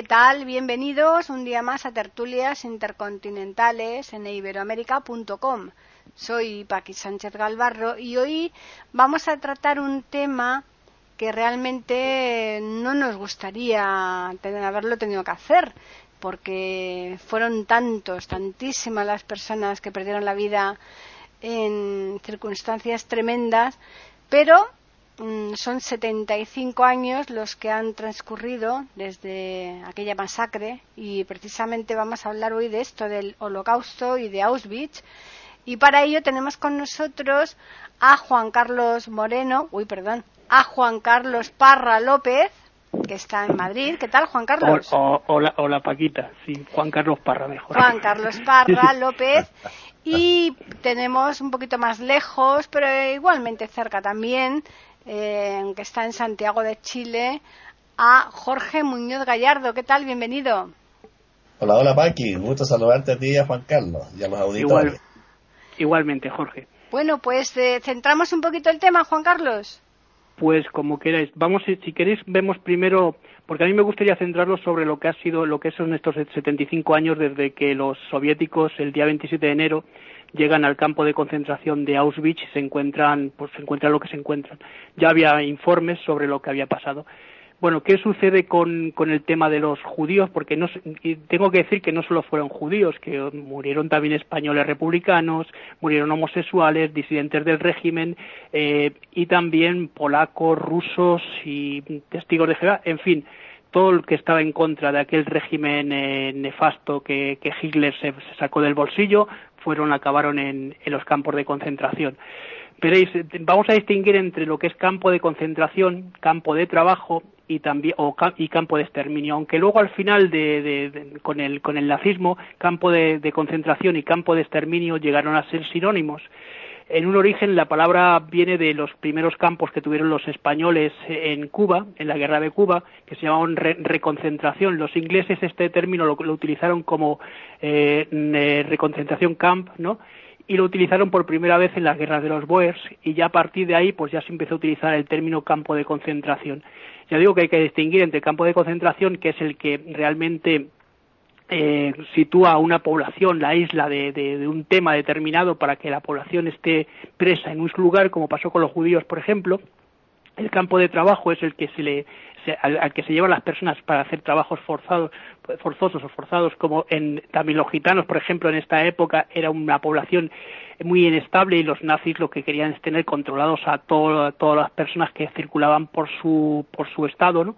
¿Qué tal? Bienvenidos un día más a Tertulias Intercontinentales en iberoamérica.com. Soy Paqui Sánchez Galvarro y hoy vamos a tratar un tema que realmente no nos gustaría haberlo tenido que hacer, porque fueron tantos, tantísimas las personas que perdieron la vida en circunstancias tremendas, pero son 75 años los que han transcurrido desde aquella masacre y precisamente vamos a hablar hoy de esto, del holocausto y de Auschwitz. Y para ello tenemos con nosotros a Juan Carlos Moreno, uy, perdón, a Juan Carlos Parra López, que está en Madrid. ¿Qué tal, Juan Carlos? hola, hola, Paquita. Sí, Juan Carlos Parra mejor. Juan Carlos Parra López. Y tenemos un poquito más lejos, pero igualmente cerca también, eh, que está en Santiago de Chile, a Jorge Muñoz Gallardo. ¿Qué tal? Bienvenido. Hola, hola Paqui, gusto saludarte a ti y a Juan Carlos y a los auditores. igualmente, Jorge. Bueno, pues eh, centramos un poquito el tema, Juan Carlos. Pues como queráis. Vamos, si queréis, vemos primero, porque a mí me gustaría centrarlo sobre lo que ha sido, lo que son estos 75 años desde que los soviéticos, el día 27 de enero, llegan al campo de concentración de Auschwitz y se encuentran, pues se encuentran lo que se encuentran. Ya había informes sobre lo que había pasado. Bueno, ¿qué sucede con, con el tema de los judíos? Porque no, tengo que decir que no solo fueron judíos, que murieron también españoles republicanos, murieron homosexuales, disidentes del régimen, eh, y también polacos, rusos y testigos de Jehová, en fin, todo el que estaba en contra de aquel régimen eh, nefasto que, que Hitler se, sacó del bolsillo, fueron, acabaron en, los campos de concentración. Veréis, vamos a distinguir entre lo que es campo de concentración, campo de trabajo y también o, y campo de exterminio, aunque luego al final de, con, el, con el nazismo, campo de, concentración y campo de exterminio llegaron a ser sinónimos. En un origen la palabra viene de los primeros campos que tuvieron los españoles en Cuba, en la guerra de Cuba, que se llamaban reconcentración. Los ingleses este término lo, utilizaron como eh, eh, reconcentración camp, ¿no? y lo utilizaron por primera vez en las guerras de los Boers y ya a partir de ahí pues ya se empezó a utilizar el término campo de concentración. Ya digo que hay que distinguir entre campo de concentración, que es el que realmente eh, sitúa a una población, la isla, de, un tema determinado para que la población esté presa en un lugar, como pasó con los judíos, por ejemplo. El campo de trabajo es el que se le, al, que se llevan las personas para hacer trabajos forzados, forzosos o forzados, como en, también los gitanos, por ejemplo, en esta época era una población muy inestable y los nazis lo que querían es tener controlados a todas las personas que circulaban por su, por su estado, ¿no?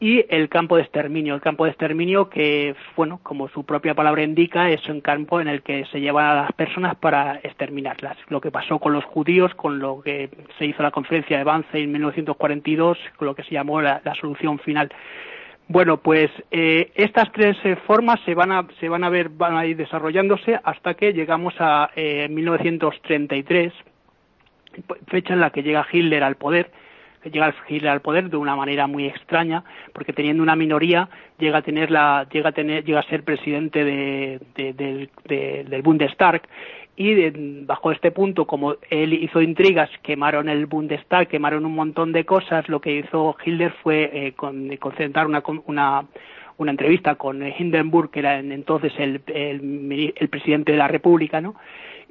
Y el campo de exterminio. El campo de exterminio que, bueno, como su propia palabra indica, es un campo en el que se llevan a las personas para exterminarlas. Lo que pasó con los judíos, con lo que se hizo la conferencia de Wannsee en 1942, con lo que se llamó la, solución final. Bueno, pues eh, estas tres eh, formas se van a se van a ver van a ir desarrollándose hasta que llegamos a eh, 1933, fecha en la que llega Hitler al poder llega Hitler al poder de una manera muy extraña, porque teniendo una minoría llega a tener la, llega a tener, llega a ser presidente de, del Bundestag y bajo este punto, como él hizo intrigas, quemaron el Bundestag, quemaron un montón de cosas, lo que hizo Hitler fue eh, concentrar una, una, una entrevista con Hindenburg, que era entonces el, el, el presidente de la República, ¿no?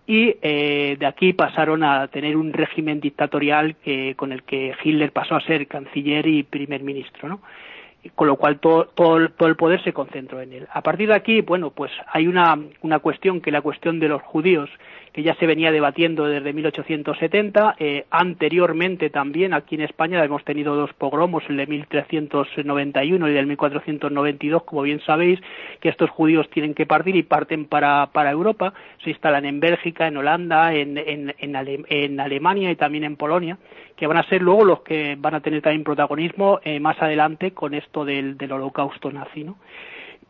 Y eh, de aquí pasaron a tener un régimen dictatorial que, con el que Hitler pasó a ser canciller y primer ministro, ¿no? Con lo cual todo, todo, el poder se concentró en él. A partir de aquí, bueno, pues hay una, una cuestión que la cuestión de los judíos, que ya se venía debatiendo desde 1870. Eh, anteriormente también aquí en España hemos tenido dos pogromos, el de 1391 y del 1492, como bien sabéis, que estos judíos tienen que partir y parten para, para Europa. Se instalan en Bélgica, en Holanda, en, en, en, Alemania y también en Polonia, que van a ser luego los que van a tener también protagonismo eh, más adelante con esto del, del holocausto nazi. ¿no?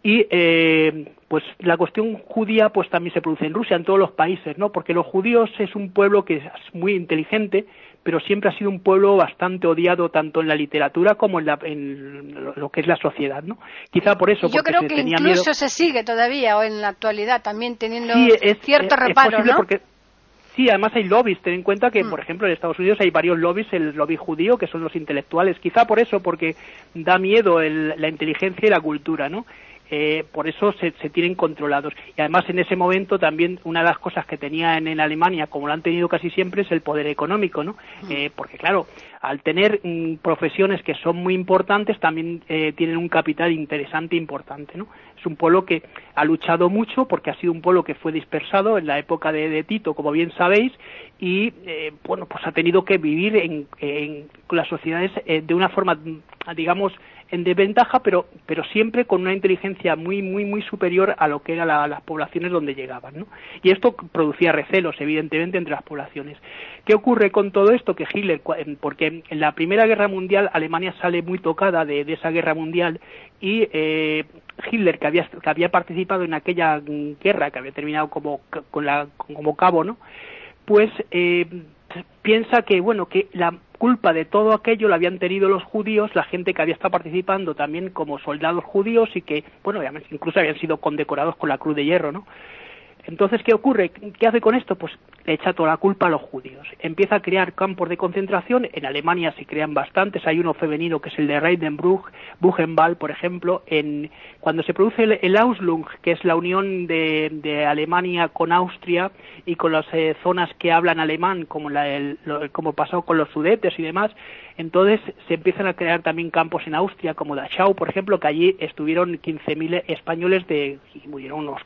y eh, pues la cuestión judía pues también se produce en Rusia en todos los países no porque los judíos es un pueblo que es muy inteligente pero siempre ha sido un pueblo bastante odiado tanto en la literatura como en, la, en lo que es la sociedad no quizá por eso yo creo que tenía incluso miedo. se sigue todavía o en la actualidad también teniendo Sí, es- cierto es- es reparo no porque- Sí, además hay lobbies. Ten en cuenta que, Mm. por ejemplo, en Estados Unidos hay varios lobbies, el lobby judío, que son los intelectuales. Quizá por eso, porque da miedo el- la inteligencia y la cultura, ¿no? Eh, por eso se, se tienen controlados. Y además en ese momento también una de las cosas que tenía en, Alemania, como lo han tenido casi siempre, es el poder económico, ¿no? Eh, porque claro, al tener mm, profesiones que son muy importantes, también eh, tienen un capital interesante e importante, ¿no? Es un pueblo que ha luchado mucho porque ha sido un pueblo que fue dispersado en la época de, de Tito, como bien sabéis, y eh, bueno, pues ha tenido que vivir en, en- las sociedades eh, de una forma, digamos, en desventaja, pero, pero siempre con una inteligencia muy, muy, muy superior a lo que eran la- las poblaciones donde llegaban, ¿no? Y esto producía recelos, evidentemente, entre las poblaciones. ¿Qué ocurre con todo esto? Que Hitler, porque en la Primera Guerra Mundial Alemania sale muy tocada de, de esa guerra mundial y eh, Hitler, que había, que había participado en aquella guerra, que había terminado como, con la, como cabo, ¿no? pues eh, piensa que bueno que la culpa de todo aquello la habían tenido los judíos, la gente que había estado participando también como soldados judíos y que bueno incluso habían sido condecorados con la Cruz de Hierro, ¿no? Entonces, ¿qué ocurre? ¿Qué hace con esto? Pues le echa toda la culpa a los judíos. Empieza a crear campos de concentración. En Alemania se crean bastantes. Hay uno femenino que es el de Reidenbruch, Buchenwald, por ejemplo. En, cuando se produce el, el Auslung, que es la unión de, de Alemania con Austria y con las eh, zonas que hablan alemán, como, la, el, lo- como pasó con los sudetes y demás, entonces se empiezan a crear también campos en Austria, como Dachau, por ejemplo, que allí estuvieron 15.000 españoles de, y murieron unos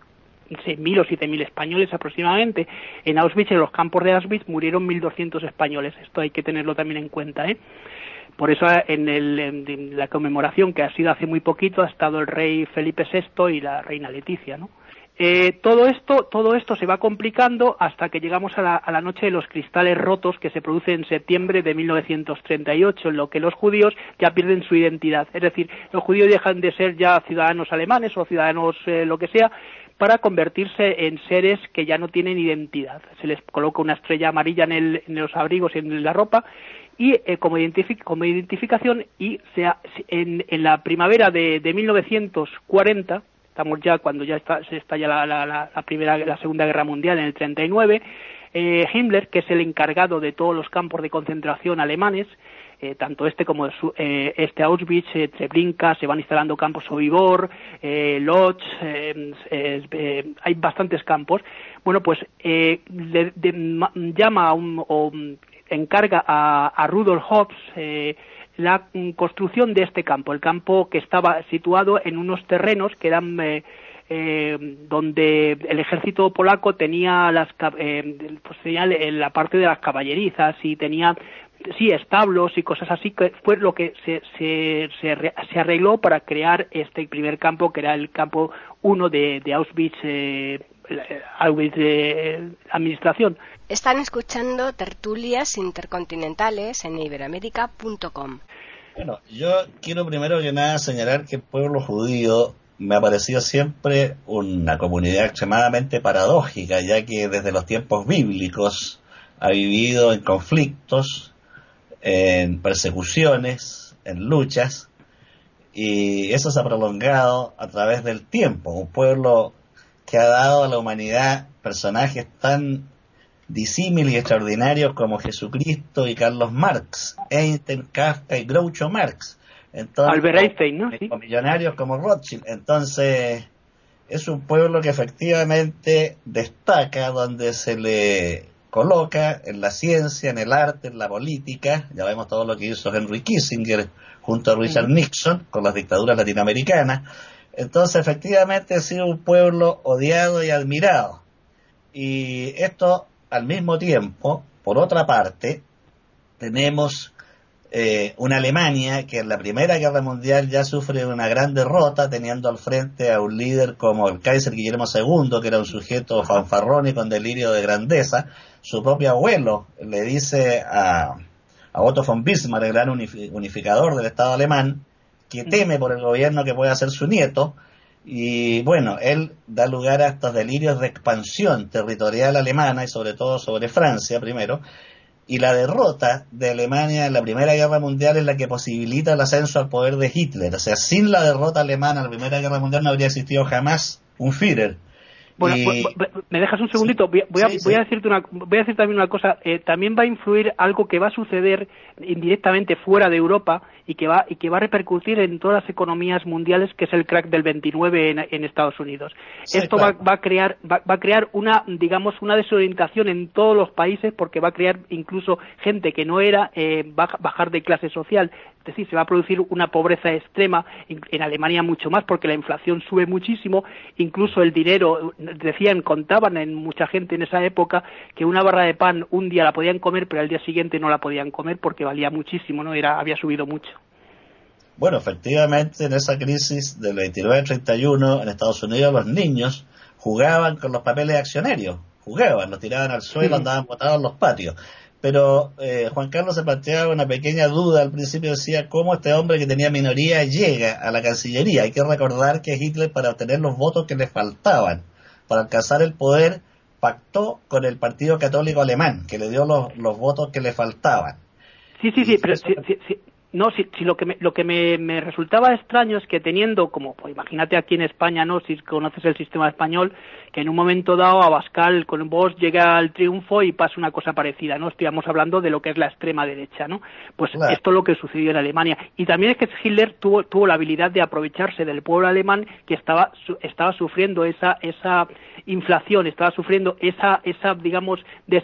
6.000 o 7.000 españoles aproximadamente. En Auschwitz, en los campos de Auschwitz, murieron 1.200 españoles. Esto hay que tenerlo también en cuenta, ¿eh? Por eso en, el, la conmemoración que ha sido hace muy poquito ha estado el rey Felipe VI y la reina Leticia, ¿no? Eh, todo esto, todo esto se va complicando hasta que llegamos a la, a la noche de los cristales rotos que se produce en septiembre de 1938, en lo que los judíos ya pierden su identidad. Es decir, los judíos dejan de ser ya ciudadanos alemanes o ciudadanos eh, lo que sea para convertirse en seres que ya no tienen identidad. Se les coloca una estrella amarilla en, el- en los abrigos y en la ropa y eh, como, identifi- como identificación y sea, en, en la primavera de, de 1940 estamos ya cuando ya está, se estalla la, la, la, primera segunda guerra mundial en el 39 eh, Himmler que es el encargado de todos los campos de concentración alemanes eh, tanto este como eh, este Auschwitz, eh, Treblinka, se van instalando campos Sobibor, eh, Lodz, eh, hay bastantes campos. Bueno, pues le- de- ma- llama a un, o encarga a, a Rudolf Hobbes la construcción de este campo, el campo que estaba situado en unos terrenos que eran eh, donde el ejército polaco tenía las eh, pues tenía la parte de las caballerizas y tenía sí establos y cosas así que fue lo que se, se, se, se arregló para crear este primer campo que era el campo 1 de, de Auschwitz eh, eh, Auschwitz eh, administración Están escuchando tertulias intercontinentales en iberoamérica.com. Bueno, yo quiero primero que nada señalar que el pueblo judío me ha parecido siempre una comunidad extremadamente paradójica, ya que desde los tiempos bíblicos ha vivido en conflictos, en persecuciones, en luchas, y eso se ha prolongado a través del tiempo. Un pueblo que ha dado a la humanidad personajes tan disímiles y extraordinarios como Jesucristo y Carlos Marx, Einstein, Kafka y Groucho Marx. Entonces, Albert Einstein, ¿no? Sí. o millonarios como Rothschild. Entonces, es un pueblo que efectivamente destaca donde se le coloca en la ciencia, en el arte, en la política. Ya vemos todo lo que hizo Henry Kissinger junto a Richard Nixon con las dictaduras latinoamericanas. Entonces, efectivamente, ha sido un pueblo odiado y admirado. Y esto, al mismo tiempo, por otra parte, tenemos eh, una Alemania que en la Primera Guerra Mundial ya sufre una gran derrota, teniendo al frente a un líder como el Kaiser Guillermo II, que era un sujeto fanfarrón y con delirio de grandeza. Su propio abuelo le dice a, a Otto von Bismarck, el gran unifi- unificador del Estado alemán, que teme por el gobierno que puede hacer su nieto, Y bueno, él da lugar a estos delirios de expansión territorial alemana y sobre todo sobre Francia primero. Y la derrota de Alemania en la Primera Guerra Mundial es la que posibilita el ascenso al poder de Hitler. O sea, sin la derrota alemana en la Primera Guerra Mundial no habría existido jamás un Führer. Bueno, me dejas un segundito. Voy, a, decirte una, voy a decir también una cosa. Eh, también va a influir algo que va a suceder indirectamente fuera de Europa y que va y que va a repercutir en todas las economías mundiales, que es el crack del 29 en, Estados Unidos. Esto va, a crear va, a crear una digamos una desorientación en todos los países porque va a crear incluso gente que no era eh, bajar de clase social. Es decir, se va a producir una pobreza extrema en Alemania mucho más porque la inflación sube muchísimo, incluso el dinero decían contaban en mucha gente en esa época que una barra de pan un día la podían comer pero al día siguiente no la podían comer porque valía muchísimo, no era había subido mucho. Bueno, efectivamente, en esa crisis del 29-31 en Estados Unidos, los niños jugaban con los papeles accionarios, jugaban, los tiraban al suelo, andaban botados en los patios. Pero eh, Juan Carlos se planteaba una pequeña duda al principio, decía cómo este hombre que tenía minoría llega a la Cancillería. Hay que recordar que Hitler, para obtener los votos que le faltaban para alcanzar el poder, pactó con el Partido Católico Alemán, que le dio los, los votos que le faltaban. Sí, sí, sí, pero no, si, lo que, me, lo que me, resultaba extraño es que teniendo, como pues, imagínate aquí en España, ¿no? Si conoces el sistema español, que en un momento dado Abascal con vos llega al triunfo y pasa una cosa parecida, ¿no? Estamos hablando de lo que es la extrema derecha, ¿no? Pues esto es lo que sucedió en Alemania. Y también es que Hitler tuvo, tuvo la habilidad de aprovecharse del pueblo alemán que estaba, estaba sufriendo esa, esa inflación, estaba sufriendo esa, esa digamos, de,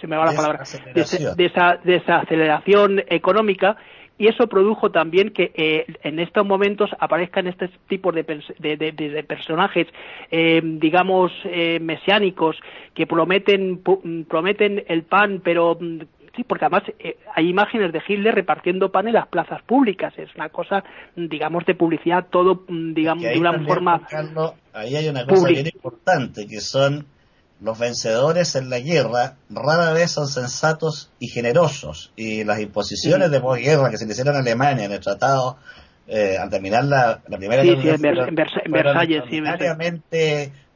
se me va la palabra, de, esa, de esa aceleración económica y eso produjo también que eh, en estos momentos aparezcan este tipo de, de, personajes, eh, digamos, eh, mesiánicos, que prometen, prometen el pan, pero mm, sí, porque además hay imágenes de Hitler repartiendo pan en las plazas públicas. Es una cosa, digamos, de publicidad, todo, mm, digamos, de una forma. ahí hay una cosa bien importante, que son los vencedores en la guerra rara vez son sensatos y generosos, y las imposiciones de posguerra que se le hicieron a Alemania en el tratado eh, al terminar la, primera guerra en, Versalles, sí,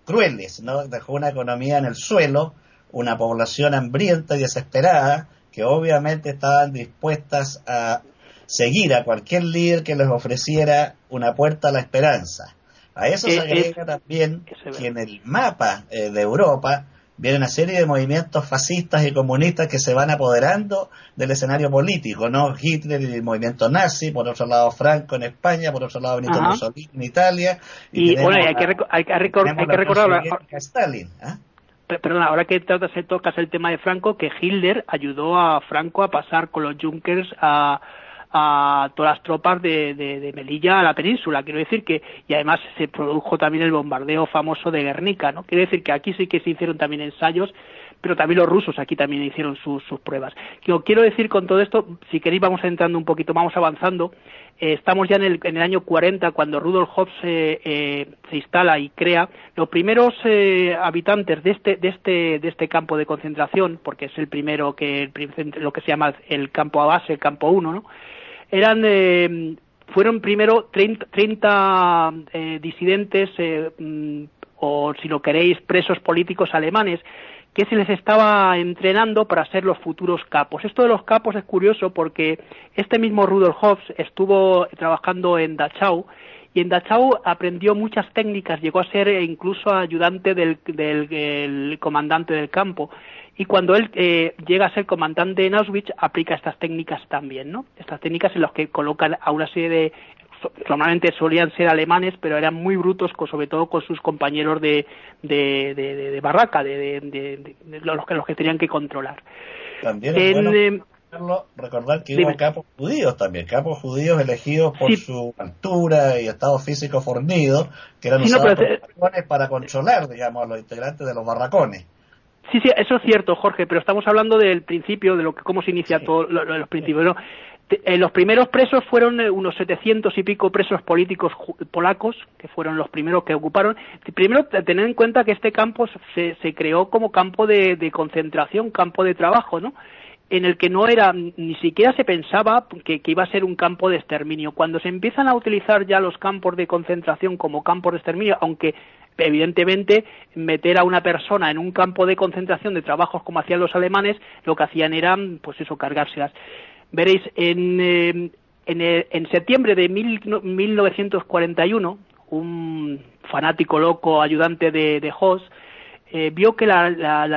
crueles, ¿no? Dejó una economía en el suelo, una población hambrienta y desesperada, que obviamente estaban dispuestas a seguir a cualquier líder que les ofreciera una puerta a la esperanza. A eso se agrega también que en el mapa eh, de Europa viene una serie de movimientos fascistas y comunistas que se van apoderando del escenario político, ¿no? Hitler y el movimiento nazi, por otro lado Franco en España, por otro lado Benito Mussolini en Italia. Y, bueno, hay que, hay que, recordar... Stalin, ¿ah? Perdona, ahora que tocas el tema de Franco, que Hitler ayudó a Franco a pasar con los Junkers a a todas las tropas de, de, Melilla a la península. Quiero decir que, y además se produjo también el bombardeo famoso de Guernica, ¿no? Quiero decir que aquí sí que se hicieron también ensayos, pero también los rusos aquí también hicieron sus, sus pruebas. Yo quiero decir con todo esto, si queréis vamos entrando un poquito, vamos avanzando. Eh, estamos ya en el, en el, año 40 cuando Rudolf Hobbes eh, eh, se instala y crea los primeros habitantes de este, de este, de este campo de concentración, porque es el primero que lo que se llama el campo a base, el campo 1, ¿no? Eran eh, fueron primero 30, eh, disidentes eh, mm, o si lo queréis presos políticos alemanes que se les estaba entrenando para ser los futuros capos. Esto de los capos es curioso porque este mismo Rudolf Hobbes estuvo trabajando en Dachau y en Dachau aprendió muchas técnicas, llegó a ser incluso ayudante del comandante del campo y cuando él eh, llega a ser comandante en Auschwitz aplica estas técnicas también, ¿no? Estas técnicas en las que colocan a una serie de normalmente solían ser alemanes, pero eran muy brutos, sobre todo con sus compañeros de, de, de, barraca, de, los, que, los que tenían que controlar. También es bueno eh, recordar que hubo capos judíos también, capos judíos elegidos por su altura y estado físico fornido, que eran usados para controlar, digamos, a los integrantes de los barracones. Sí, sí, eso es cierto, Jorge, pero estamos hablando del principio, de lo que cómo se inicia todo los principios. Eh, los primeros presos fueron eh, unos setecientos y pico presos políticos polacos, que fueron los primeros que ocuparon. Primero, tener en cuenta que este campo se, se creó como campo de, de, concentración, campo de trabajo, ¿no? en el que no era, ni siquiera se pensaba que, iba a ser un campo de exterminio. Cuando se empiezan a utilizar ya los campos de concentración como campos de exterminio, aunque evidentemente meter a una persona en un campo de concentración de trabajos como hacían los alemanes, lo que hacían era, pues eso, cargárselas. Veréis, en, eh, en, septiembre de 1941, un fanático loco ayudante de, de eh, vio que la,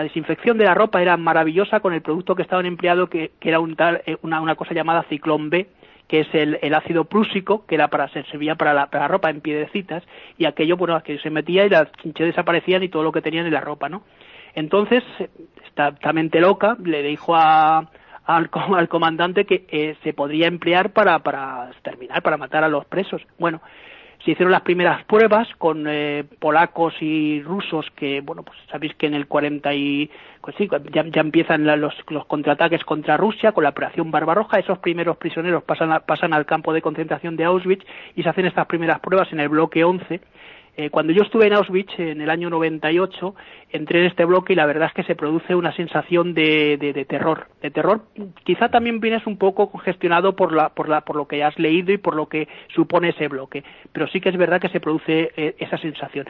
desinfección de la ropa era maravillosa con el producto que estaban empleado, que, era eh, una, cosa llamada ciclón B, que es el, ácido prúsico, que era para servía para la, para la ropa en piedecitas, y aquello, bueno, que se metía y las chinches desaparecían y todo lo que tenían en la ropa, ¿no? Entonces, esta, loca le dijo al, al comandante que eh, se podría emplear para, para exterminar, para matar a los presos. Bueno, se hicieron las primeras pruebas con eh, polacos y rusos que, bueno, pues sabéis que en el 40 y, pues sí, ya, empiezan los, los, contraataques contra Rusia con la operación Barbarroja, esos primeros prisioneros pasan, pasan al campo de concentración de Auschwitz y se hacen estas primeras pruebas en el bloque 11 eh, cuando yo estuve en Auschwitz en el año 98, entré en este bloque y la verdad es que se produce una sensación de, de, terror. De terror, quizá también vienes un poco congestionado por, la, por, la, por lo que has leído y por lo que supone ese bloque, pero sí que es verdad que se produce eh, esa sensación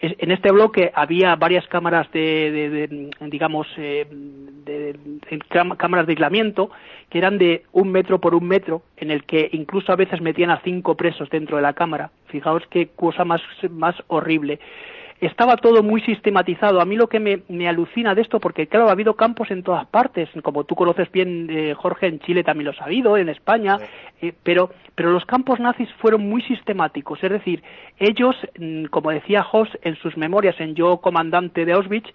en este bloque había varias cámaras de, digamos eh, de, cámaras de aislamiento que eran de un metro por un metro en el que incluso a veces metían a cinco presos dentro de la cámara. Fijaos qué cosa más más horrible estaba todo muy sistematizado. A mí lo que me, alucina de esto, porque claro, ha habido campos en todas partes, como tú conoces bien, eh, Jorge, en Chile también los ha habido, en España, eh, pero, pero los campos nazis fueron muy sistemáticos. Es decir, ellos, mm, como decía Hoss en sus memorias en Yo, comandante de Auschwitz,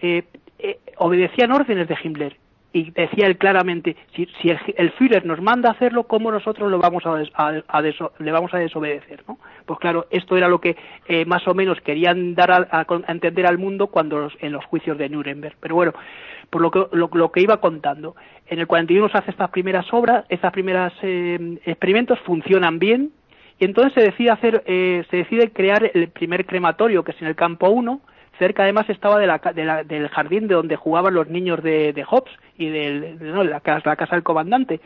eh, obedecían órdenes de Himmler y decía él claramente, si, si el, Führer nos manda a hacerlo, ¿cómo nosotros lo vamos a, le vamos a desobedecer? ¿no? Pues claro, esto era lo que eh, más o menos querían dar a, entender al mundo cuando en los juicios de Nuremberg. Pero bueno, por lo que, lo, que iba contando, en el 41 se hace estas primeras obras, estas primeras eh, experimentos funcionan bien, y entonces se decide hacer, eh, se decide crear el primer crematorio, que es en el campo 1, cerca además estaba de la, del jardín de donde jugaban los niños de, de Hobbes y de, la, casa, del comandante.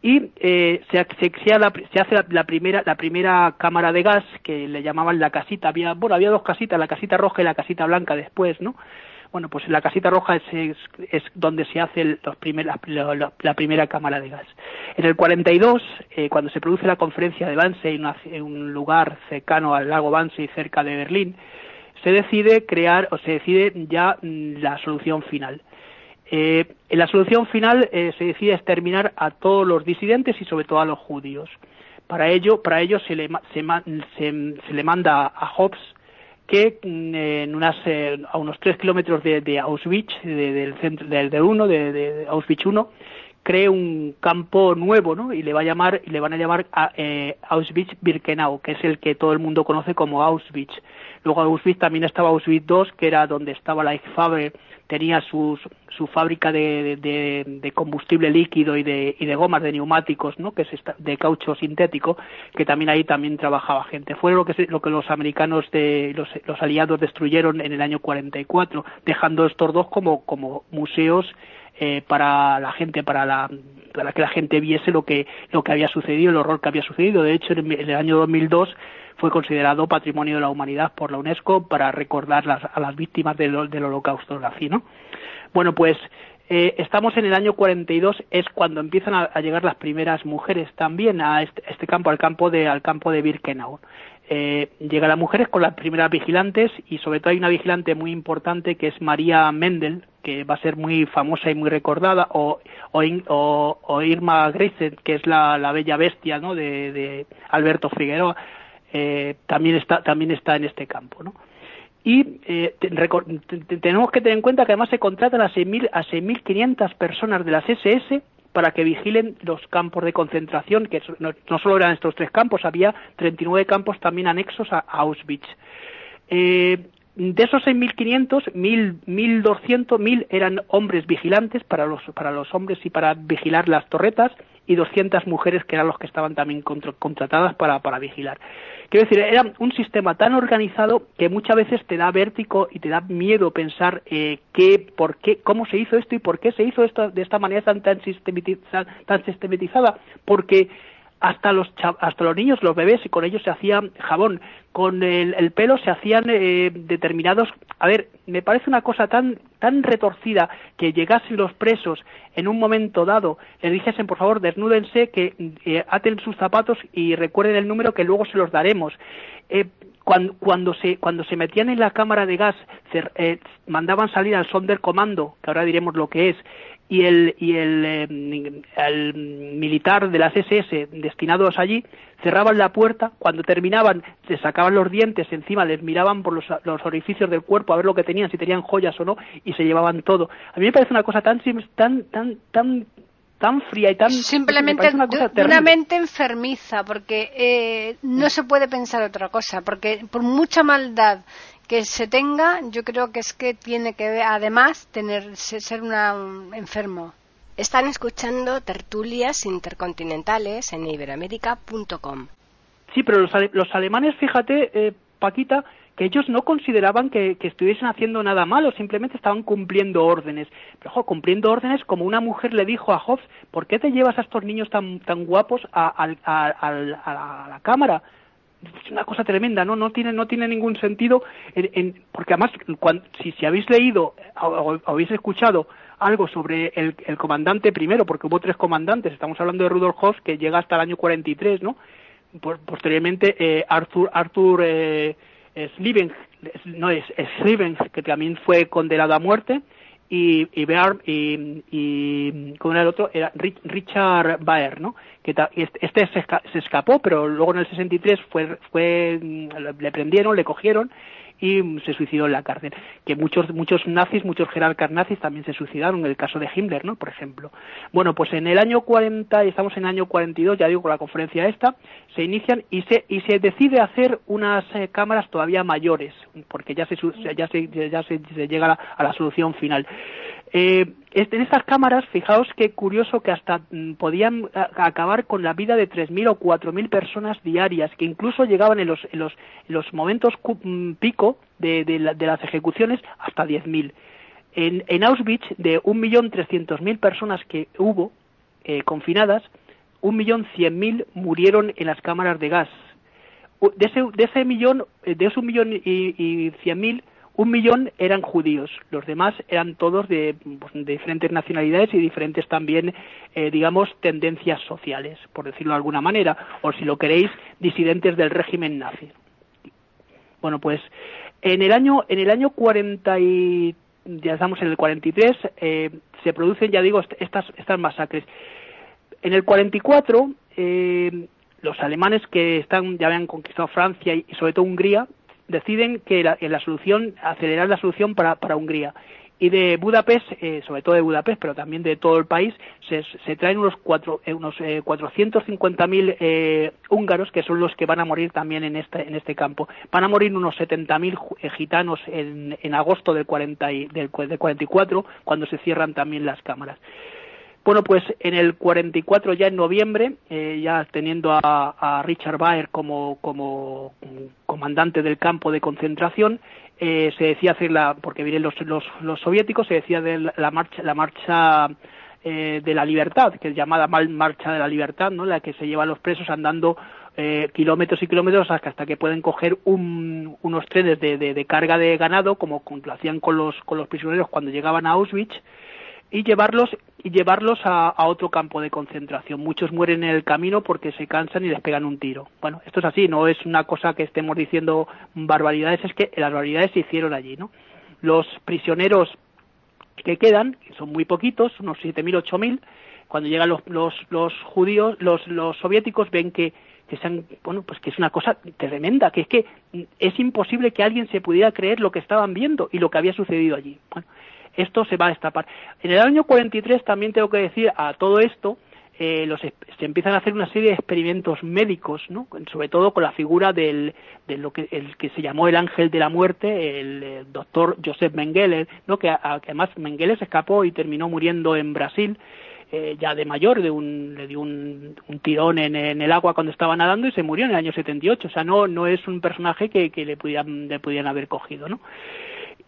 Y eh, se, se, la, se, hace la, primera la primera cámara de gas que le llamaban la casita. Había bueno había dos casitas la casita roja y la casita blanca después no bueno pues la casita roja es, es, donde se hace los primer, la, primera cámara de gas. En el 42 eh, cuando se produce la conferencia de Wannsee en, un lugar cercano al lago Wannsee cerca de Berlín se decide crear o se decide ya mm, la solución final. Eh, en la solución final eh, se decide exterminar a todos los disidentes y sobre todo a los judíos. Para ello, para ello se, le, se, le manda a Hobbes que mm, en unas, eh, a unos tres kilómetros de, Auschwitz, del centro del, del uno, de, Auschwitz I, cree un campo nuevo, ¿no? Y le va a llamar, y le van a llamar a, Auschwitz-Birkenau, que es el que todo el mundo conoce como Auschwitz. Luego Auschwitz también estaba Auschwitz II, que era donde estaba la Eichfaber, tenía su fábrica de, combustible líquido y de, y de gomas de neumáticos, ¿no? que es de caucho sintético, que también ahí también trabajaba gente. Fue lo que, lo que los americanos, de, los, los aliados destruyeron en el año 44, dejando estos dos como, como museos eh, para la gente, para, la, para que la gente viese lo que, lo que había sucedido, el horror que había sucedido. De hecho, en el año 2002 fue considerado Patrimonio de la Humanidad por la UNESCO para recordar a las víctimas del, holocausto nazi, ¿no? Bueno, pues eh, estamos en el año 42, es cuando empiezan a, llegar las primeras mujeres también a este, este, campo, al campo de, al campo de Birkenau. Eh, llegan las mujeres con las primeras vigilantes y sobre todo hay una vigilante muy importante que es María Mendel, que va a ser muy famosa y muy recordada, o, o, Irma Grayson, que es la, bella bestia ¿no? de, de Alberto Figueroa. Eh, también está también está en este campo ¿no? y eh, tenemos que tener en cuenta que además se contratan a 6.000 a 6.500 personas de las SS para que vigilen los campos de concentración, que no, solo eran estos tres campos, había 39 campos también anexos a, Auschwitz. Eh, de esos 6.500, 1.200, 1.000 eran hombres vigilantes para los, para los hombres y para vigilar las torretas y 200 mujeres que eran los que estaban también contratadas para, para vigilar. Quiero decir, era un sistema tan organizado que muchas veces te da vértigo y te da miedo pensar eh, qué, por qué, cómo se hizo esto y por qué se hizo esto de esta manera tan, tan, tan sistematizada, porque hasta los hasta los niños, los bebés, y con ellos se hacía jabón, con el, pelo se hacían eh, determinados. A ver, me parece una cosa tan tan retorcida que llegasen los presos en un momento dado, le dijesen por favor desnúdense, que eh, aten sus zapatos y recuerden el número que luego se los daremos. Eh, cuando, cuando, se, cuando se metían en la cámara de gas, mandaban salir al Sonderkommando, que ahora diremos lo que es, y el, y el, eh, el, militar de las SS destinados allí cerraban la puerta, cuando terminaban se sacaban los dientes encima, les miraban por los, los, orificios del cuerpo a ver lo que tenían, si tenían joyas o no, y se llevaban todo. A mí me parece una cosa tan tan tan tan tan fría y tan simplemente una, mente enfermiza porque eh, no se puede pensar otra cosa porque por mucha maldad que se tenga, yo creo que es que tiene que además tener ser una, un enfermo. Están escuchando tertulias intercontinentales en iberoamérica.com. Sí, pero los, los alemanes, fíjate, eh, Paquita, que ellos no consideraban que, estuviesen haciendo nada malo, simplemente estaban cumpliendo órdenes. Pero, ojo, cumpliendo órdenes como una mujer le dijo a Hobbes, ¿por qué te llevas a estos niños tan, tan guapos a la cámara? Es una cosa tremenda, ¿no? No tiene, no tiene ningún sentido, en, porque además, si, si habéis leído o, habéis escuchado algo sobre el, comandante primero, porque hubo tres comandantes, estamos hablando de Rudolf Hoss, que llega hasta el año 43, ¿no? posteriormente, eh, Arthur, Arthur eh, no es, que también fue condenado a muerte, y, y, Bear, y, y con el otro era Richard Baer, ¿no? Que este, este se, escapó, pero luego en el 63 fue, fue, le prendieron, le cogieron y se suicidó en la cárcel. Que muchos, muchos nazis, muchos jerarcas nazis también se suicidaron, en el caso de Himmler, ¿no? Por ejemplo. Bueno, pues en el año 40, y estamos en el año 42, ya digo, con la conferencia esta, se inician y se, y se decide hacer unas eh, cámaras todavía mayores, porque ya se, ya se, ya se, llega a la solución final. Eh, en estas cámaras, fijaos qué curioso que hasta mm, podían acabar con la vida de 3.000 o 4.000 personas diarias, que incluso llegaban en los, en los, los momentos mm, pico de, de, las ejecuciones hasta 10.000. En, en Auschwitz, de 1.300.000 personas que hubo eh, confinadas, 1.100.000 murieron en las cámaras de gas. De ese, de ese millón, eh, de ese millón y, y 100.000, un millón eran judíos, los demás eran todos de, pues, diferentes nacionalidades y diferentes también, eh, digamos, tendencias sociales, por decirlo de alguna manera, o si lo queréis, disidentes del régimen nazi. Bueno, pues en el año, en el año 40 y, ya estamos en el 43, eh, se producen, ya digo, estas, estas masacres. En el 44, eh, los alemanes que están, ya habían conquistado Francia y sobre todo Hungría, deciden que la, la solución, acelerar la solución para, para Hungría. Y de Budapest, eh, sobre todo de Budapest, pero también de todo el país, se, se traen unos, eh, unos eh, 450.000 eh, húngaros que son los que van a morir también en este, en este campo. Van a morir unos 70.000 eh, gitanos en, en agosto del, 40 y, del, del 44, cuando se cierran también las cámaras. Bueno, pues en el 44 ya en noviembre, eh, ya teniendo a, Richard Baer como, como, comandante del campo de concentración, eh, se decía hacer la, porque vienen los, los, los soviéticos, se decía de la marcha, la marcha eh, de la libertad, que es llamada mal marcha de la libertad, ¿no? La que se lleva a los presos andando eh, kilómetros y kilómetros hasta, que pueden coger un, unos trenes de, de, de, carga de ganado, como lo hacían con los, con los prisioneros cuando llegaban a Auschwitz, y llevarlos y llevarlos a, otro campo de concentración. Muchos mueren en el camino porque se cansan y les pegan un tiro. Bueno, esto es así, no es una cosa que estemos diciendo barbaridades, es que las barbaridades se hicieron allí, ¿no? Los prisioneros que quedan, que son muy poquitos, unos 7.000, 8.000, cuando llegan los, los, los judíos, los, los soviéticos ven que que sean, bueno, pues que es una cosa tremenda, que es que es imposible que alguien se pudiera creer lo que estaban viendo y lo que había sucedido allí. Bueno, esto se va a destapar. En el año 43 también tengo que decir a todo esto, eh, los, se empiezan a hacer una serie de experimentos médicos, ¿no? sobre todo con la figura del, de lo que, el que se llamó el ángel de la muerte, el, doctor Joseph Mengele, ¿no? que, además Mengele se escapó y terminó muriendo en Brasil. eh, ya de mayor, de un, le dio un, tirón en, el agua cuando estaba nadando y se murió en el año 78. O sea, no, no es un personaje que, que le, pudieran, le pudieran haber cogido, ¿no?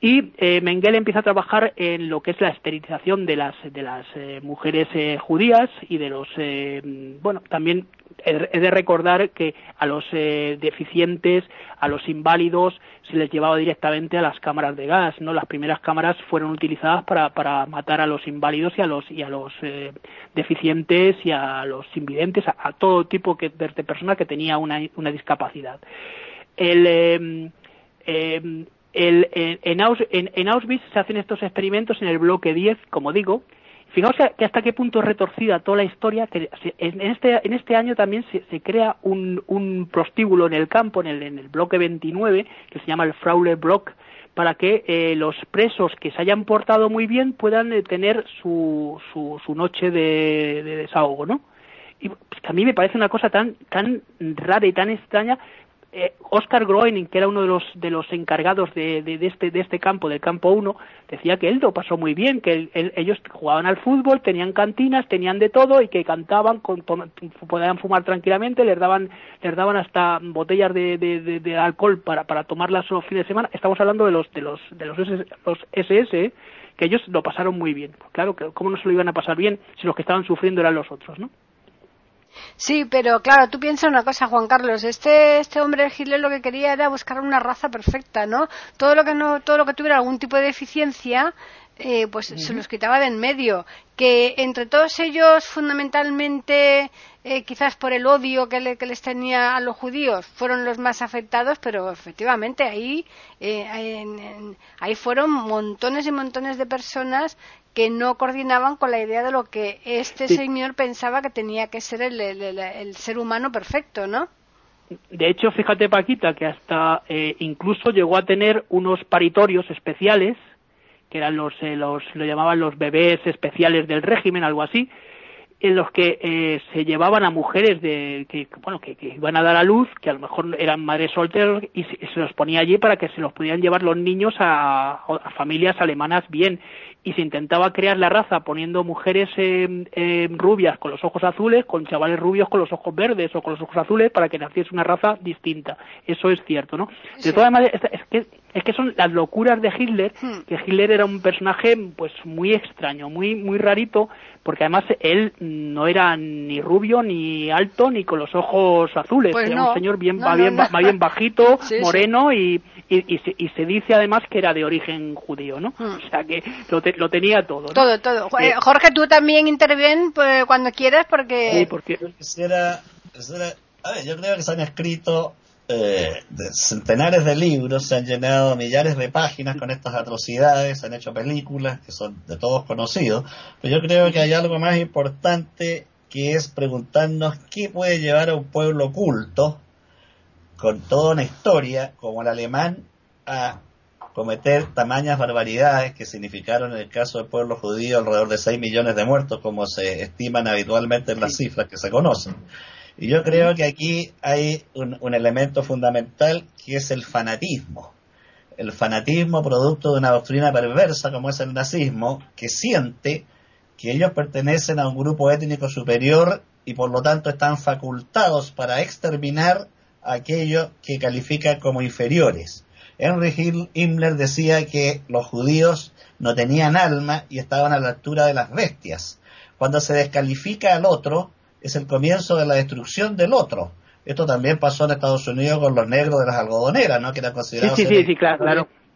Y eh, Mengele empieza a trabajar en lo que es la esterilización de las de las eh, mujeres eh, judías y de los eh, bueno también he de recordar que a los deficientes a los inválidos se les llevaba directamente a las cámaras de gas no las primeras cámaras fueron utilizadas para, para matar a los inválidos y a los y a los deficientes y a los invidentes a, todo tipo de, de personas que tenía una, una discapacidad. El el, en, Auschwitz se hacen estos experimentos en el bloque 10, como digo. Fijaos que hasta qué punto es retorcida toda la historia, que en este, en este año también se, crea un, un, prostíbulo en el campo, en el, en el bloque 29, que se llama el Fraule Block, para que eh, los presos que se hayan portado muy bien puedan eh, tener su, su, su, noche de, de desahogo, ¿no? Y pues, a mí me parece una cosa tan, tan rara y tan extraña eh, Oscar Groening, que era uno de los, de los encargados de, de, este, de este campo, del campo 1, decía que él lo pasó muy bien, que ellos jugaban al fútbol, tenían cantinas, tenían de todo y que cantaban, con, podían fumar tranquilamente, les daban, les daban hasta botellas de, de, alcohol para, para tomarlas los fines de semana. Estamos hablando de los, de los, de los, los SS, que ellos lo pasaron muy bien. Claro, ¿cómo no se lo iban a pasar bien si los que estaban sufriendo eran los otros, ¿no? Sí, pero claro, tú piensas una cosa, Juan Carlos. Este, este hombre Hitler lo que quería era buscar una raza perfecta, ¿no? Todo lo que no, todo lo que tuviera algún tipo de deficiencia, eh, pues se los quitaba de en medio. Que entre todos ellos, fundamentalmente, eh, quizás por el odio que, les tenía a los judíos, fueron los más afectados, pero efectivamente ahí, eh, ahí fueron montones y montones de personas que no coordinaban con la idea de lo que este señor pensaba que tenía que ser el, ser humano perfecto, ¿no? De hecho, fíjate Paquita que hasta eh, incluso llegó a tener unos paritorios especiales, que eran los, eh, los lo llamaban los bebés especiales del régimen, algo así, en los que eh, se llevaban a mujeres de que bueno que, iban a dar a luz que a lo mejor eran madres solteras y se, los ponía allí para que se los pudieran llevar los niños a, a familias alemanas bien y se intentaba crear la raza poniendo mujeres eh, rubias con los ojos azules, con chavales rubios con los ojos verdes o con los ojos azules para que naciese una raza distinta. Eso es cierto, ¿no? De todas maneras, es que, es que son las locuras de Hitler, hmm. que Hitler era un personaje pues muy extraño, muy, muy rarito, porque además él no era ni rubio, ni alto, ni con los ojos azules. Pues era un señor bien, bien, bien bajito, moreno y, y, se, dice además que era de origen judío, ¿no? Hmm. O sea que lo, lo tenía todo. Todo, todo. Eh, Jorge, tú también interviene pues, cuando quieras porque... Sí, porque... Yo quisiera, a ver, yo creo que se han escrito eh, centenares de libros, se han llenado millares de páginas con estas atrocidades, se han hecho películas que son de todos conocidos, pero yo creo que hay algo más importante que es preguntarnos qué puede llevar a un pueblo oculto con toda una historia como el alemán a cometer tamañas barbaridades que significaron en el caso del pueblo judío alrededor de 6 millones de muertos, como se estiman habitualmente en las cifras que se conocen. Y yo creo que aquí hay un, elemento fundamental que es el fanatismo. El fanatismo producto de una doctrina perversa como es el nazismo, que siente que ellos pertenecen a un grupo étnico superior y por lo tanto están facultados para exterminar a aquellos que califica como inferiores. Henry Himmler decía que los judíos no tenían alma y estaban a la altura de las bestias. Cuando se descalifica al otro, es el comienzo de la destrucción del otro. Esto también pasó en Estados Unidos con los negros de las algodoneras, ¿no? Que eran considerados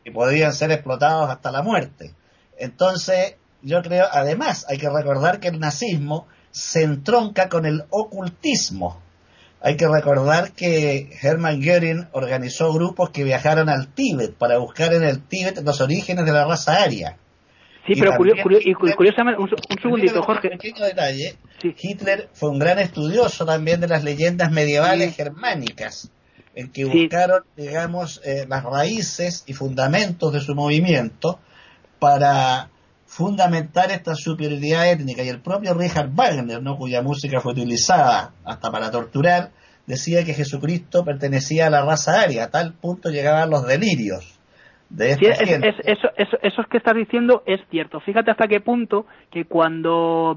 y podían ser explotados hasta la muerte. Entonces, yo creo, además, hay que recordar que el nazismo se entronca con el ocultismo. Hay que recordar que Hermann Göring organizó grupos que viajaron al Tíbet para buscar en el Tíbet los orígenes de la raza aria. Sí, pero curiosamente, un, segundito, Jorge. Un pequeño detalle. Hitler fue un gran estudioso también de las leyendas medievales germánicas, en que buscaron, digamos, eh, las raíces y fundamentos de su movimiento para fundamentar esta superioridad étnica. Y el propio Richard Wagner, ¿no? cuya música fue utilizada hasta para torturar, decía que Jesucristo pertenecía a la raza aria. A tal punto llegaban los delirios eso, eso, eso que estás diciendo es cierto. Fíjate hasta qué punto que cuando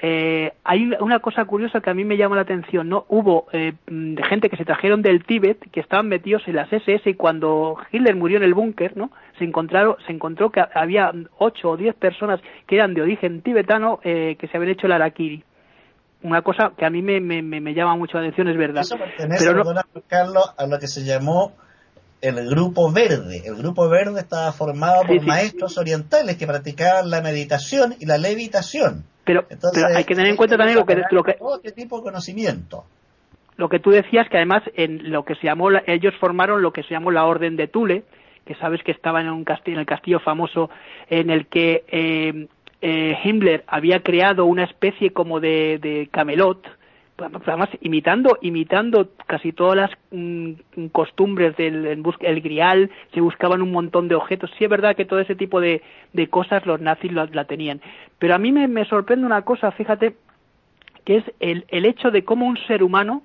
eh, hay una cosa curiosa que a mí me llama la atención, ¿no? Hubo eh, de gente que se trajeron del Tíbet, que estaban metidos en las SS y cuando Hitler murió en el búnker, ¿no? Se encontraron, se encontró que había ocho o diez personas que eran de origen tibetano eh, que se habían hecho el harakiri. Una cosa que a mí me, me, me llama mucho la atención, es verdad. Eso pertenece, Pero no... Carlos, a lo que se llamó el grupo verde. El grupo verde estaba formado por maestros orientales que practicaban la meditación y la levitación. Pero, hay que tener en cuenta también lo que, lo que todo este tipo de conocimiento. Lo que tú decías que además en lo que se llamó ellos formaron lo que se llamó la Orden de Tule, que sabes que estaba en un castillo, en el castillo famoso en el que eh, eh, Himmler había creado una especie como de, de Camelot, además imitando imitando casi todas las mm, costumbres del el grial se buscaban un montón de objetos. Sí es verdad que todo ese tipo de, de cosas los nazis la, tenían. Pero a mí me, me, sorprende una cosa fíjate que es el, el hecho de cómo un ser humano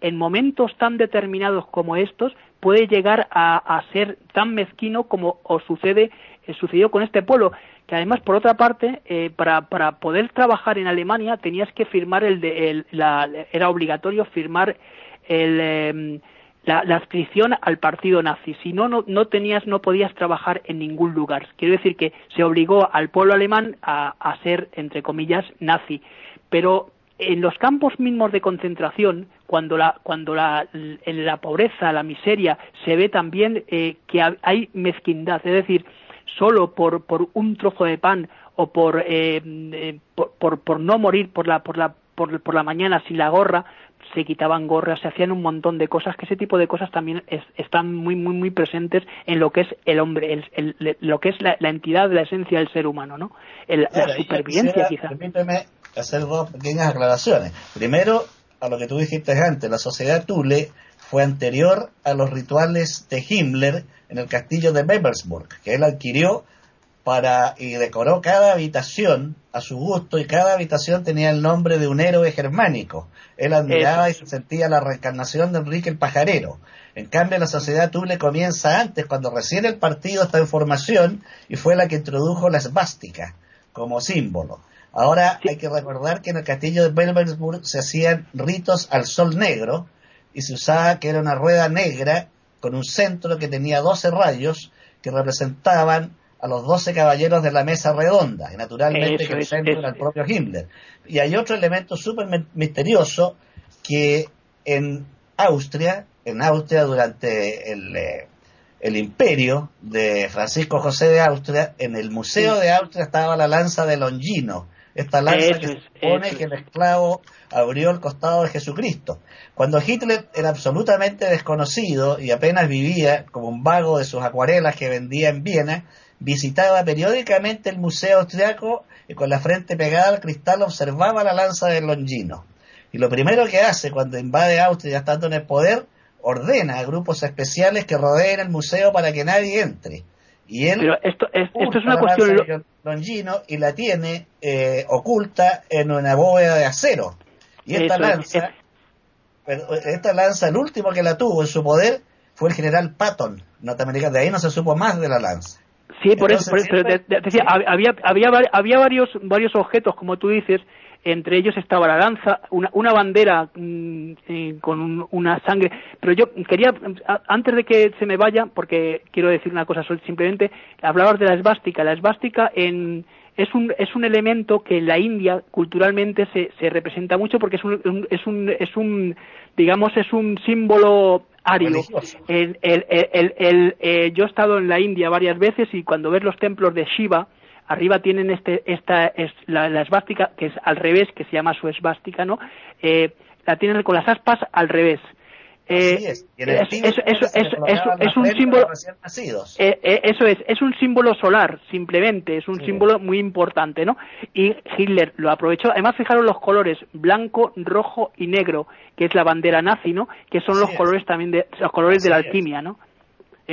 en momentos tan determinados como estos puede llegar a, a ser tan mezquino como os sucede eh, sucedió con este pueblo además por otra parte eh, para, para poder trabajar en Alemania tenías que firmar el, de, el la, era obligatorio firmar el eh, la, la, adscripción al partido nazi. Si no, no, no tenías, no podías trabajar en ningún lugar. Quiero decir que se obligó al pueblo alemán a, a ser, entre comillas, nazi. Pero en los campos mismos de concentración, cuando la, cuando la, en la pobreza, la miseria, se ve también eh, que hay mezquindad. Es decir, solo por, por un trozo de pan o por, eh, eh, por, por, no morir por la, por, la, por, por la mañana sin la gorra, se quitaban gorras, se hacían un montón de cosas, que ese tipo de cosas también están muy, muy, muy presentes en lo que es el hombre, el, lo que es la, entidad, la esencia del ser humano, ¿no? la supervivencia, quizá. Permíteme hacer dos pequeñas aclaraciones. Primero, a lo que tú dijiste antes, la sociedad Thule fue anterior a los rituales de Himmler en el castillo de Bebersburg, que él adquirió para y decoró cada habitación a su gusto y cada habitación tenía el nombre de un héroe germánico. Él admiraba y se sentía la reencarnación de Enrique el Pajarero. En cambio, la sociedad Tule comienza antes, cuando recién el partido está en formación y fue la que introdujo la esvástica como símbolo. Ahora hay que recordar que en el castillo de Bebersburg se hacían ritos al sol negro, y se usaba que era una rueda negra con un centro que tenía 12 rayos que representaban a los 12 caballeros de la mesa redonda, y naturalmente que el centro era el propio Himmler. Y hay otro elemento súper misterioso que en Austria, en Austria durante el, eh, el imperio de Francisco José de Austria, en el Museo de Austria estaba la lanza de Longino, esta lanza que se supone que el esclavo abrió el costado de Jesucristo. Cuando Hitler era absolutamente desconocido y apenas vivía como un vago de sus acuarelas que vendía en Viena, visitaba periódicamente el museo austriaco y con la frente pegada al cristal observaba la lanza de Longino. Y lo primero que hace cuando invade Austria estando en el poder, ordena a grupos especiales que rodeen el museo para que nadie entre. Y él Pero esto, es, esto es una cuestión Longino y la tiene eh, oculta en una bóveda de acero. Y esta lanza, esta lanza, el último que la tuvo en su poder fue el general Patton, norteamericano. De ahí no se supo más de la lanza. Sí, por eso, decía, había, había, había varios, varios objetos, como tú dices, entre ellos estaba la lanza, una, una bandera mm, eh, con una sangre. Pero yo quería, antes de que se me vaya, porque quiero decir una cosa, simplemente hablabas de la esvástica. La esvástica en, es un, es un elemento que en la India culturalmente se, se representa mucho porque es un, es un, es un digamos, es un símbolo ario. El, el, el, eh, yo he estado en la India varias veces y cuando ves los templos de Shiva, arriba tienen este, esta, es la, esvástica, que es al revés, que se llama su esvástica, ¿no? Eh, la tienen con las aspas al revés. Eh, es. un símbolo. Eh, eh, eso es, es un símbolo solar, simplemente, es un símbolo muy importante, ¿no? Y Hitler lo aprovechó. Además, fijaros los colores blanco, rojo y negro, que es la bandera nazi, ¿no? Que son los colores también de los colores de la alquimia, ¿no?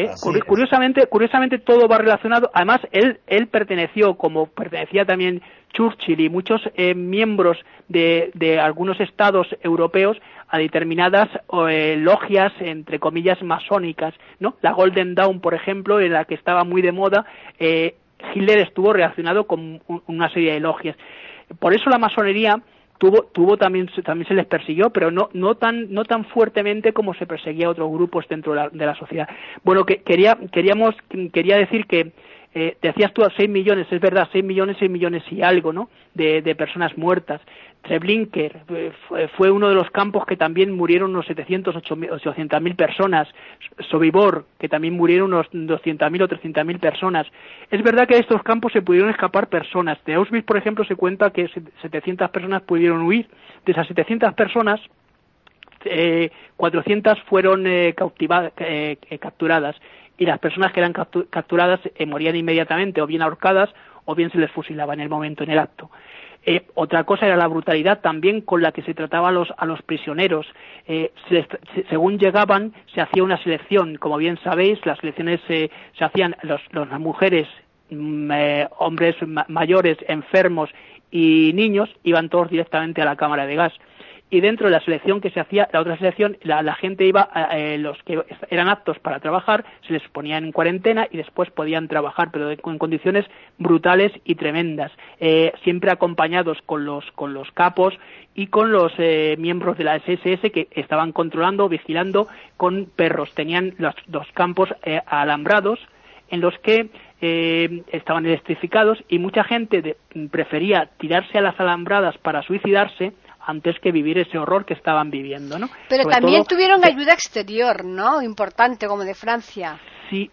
¿Eh? Curiosamente, curiosamente todo va relacionado. Además, él, él perteneció, como pertenecía también Churchill y muchos eh, miembros de, de, algunos estados europeos a determinadas eh, logias, entre comillas, masónicas, ¿no? La Golden Dawn, por ejemplo, en la que estaba muy de moda, Hitler estuvo relacionado con una serie de logias. Por eso la masonería tuvo, tuvo también, también se les persiguió, pero no, no, tan, no tan fuertemente como se perseguía a otros grupos dentro de la, de la sociedad. Bueno, que, quería, queríamos, quería decir que eh, decías tú a 6 millones, es verdad, 6 millones, 6 millones y algo, ¿no? De, personas muertas. Treblinker eh, fue uno de los campos que también murieron unos 700, 800 mil personas. Sobibor, que también murieron unos 200 mil o 300 mil personas. Es verdad que de estos campos se pudieron escapar personas. De Auschwitz, por ejemplo, se cuenta que 700 personas pudieron huir. De esas 700 personas, eh, 400 fueron eh, eh, capturadas y las personas que eran capturadas morían inmediatamente o bien ahorcadas o bien se les fusilaba en el momento, en el acto. Eh, otra cosa era la brutalidad también con la que se trataba a los, a los prisioneros. Eh, según llegaban, se hacía una selección. Como bien sabéis, las selecciones se hacían los, las mujeres, mm, eh, hombres mayores, enfermos y niños, iban todos directamente a la cámara de gas y dentro de la selección que se hacía, la otra selección, la, gente iba, eh, los que eran aptos para trabajar, se les ponían en cuarentena y después podían trabajar, pero en condiciones brutales y tremendas, eh, siempre acompañados con los, con los capos y con los eh, miembros de la SSS que estaban controlando, vigilando con perros. Tenían los dos campos alambrados en los que estaban electrificados y mucha gente prefería tirarse a las alambradas para suicidarse antes que vivir ese horror que estaban viviendo, ¿no? Pero también tuvieron ayuda exterior, ¿no? Importante, como de Francia. Sí,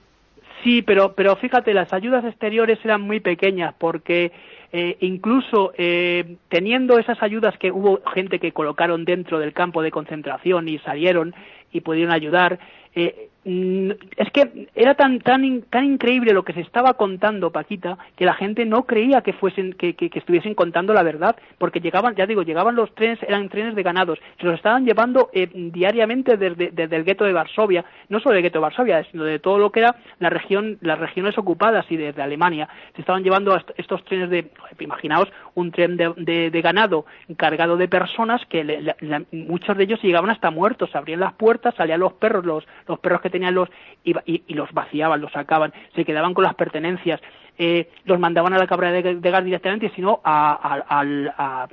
sí, pero, pero fíjate, las ayudas exteriores eran muy pequeñas porque eh, incluso eh, teniendo esas ayudas que hubo gente que colocaron dentro del campo de concentración y salieron y pudieron ayudar, eh, es que era tan tan tan increíble lo que se estaba contando Paquita que la gente no creía que fuesen que, que, estuviesen contando la verdad porque llegaban ya digo llegaban los trenes eran trenes de ganados. Se los estaban llevando eh, diariamente desde, desde, el gueto de Varsovia no solo del gueto de Varsovia sino de todo lo que era la región las regiones ocupadas y desde Alemania. Se estaban llevando estos trenes de imaginaos un tren de, de, ganado cargado de personas que muchos de ellos llegaban hasta muertos. Abrían las puertas salían los perros los los perros que tenían los y, y, los vaciaban, los sacaban, se quedaban con las pertenencias, eh, los mandaban a la cabra de, gas directamente, sino a, a,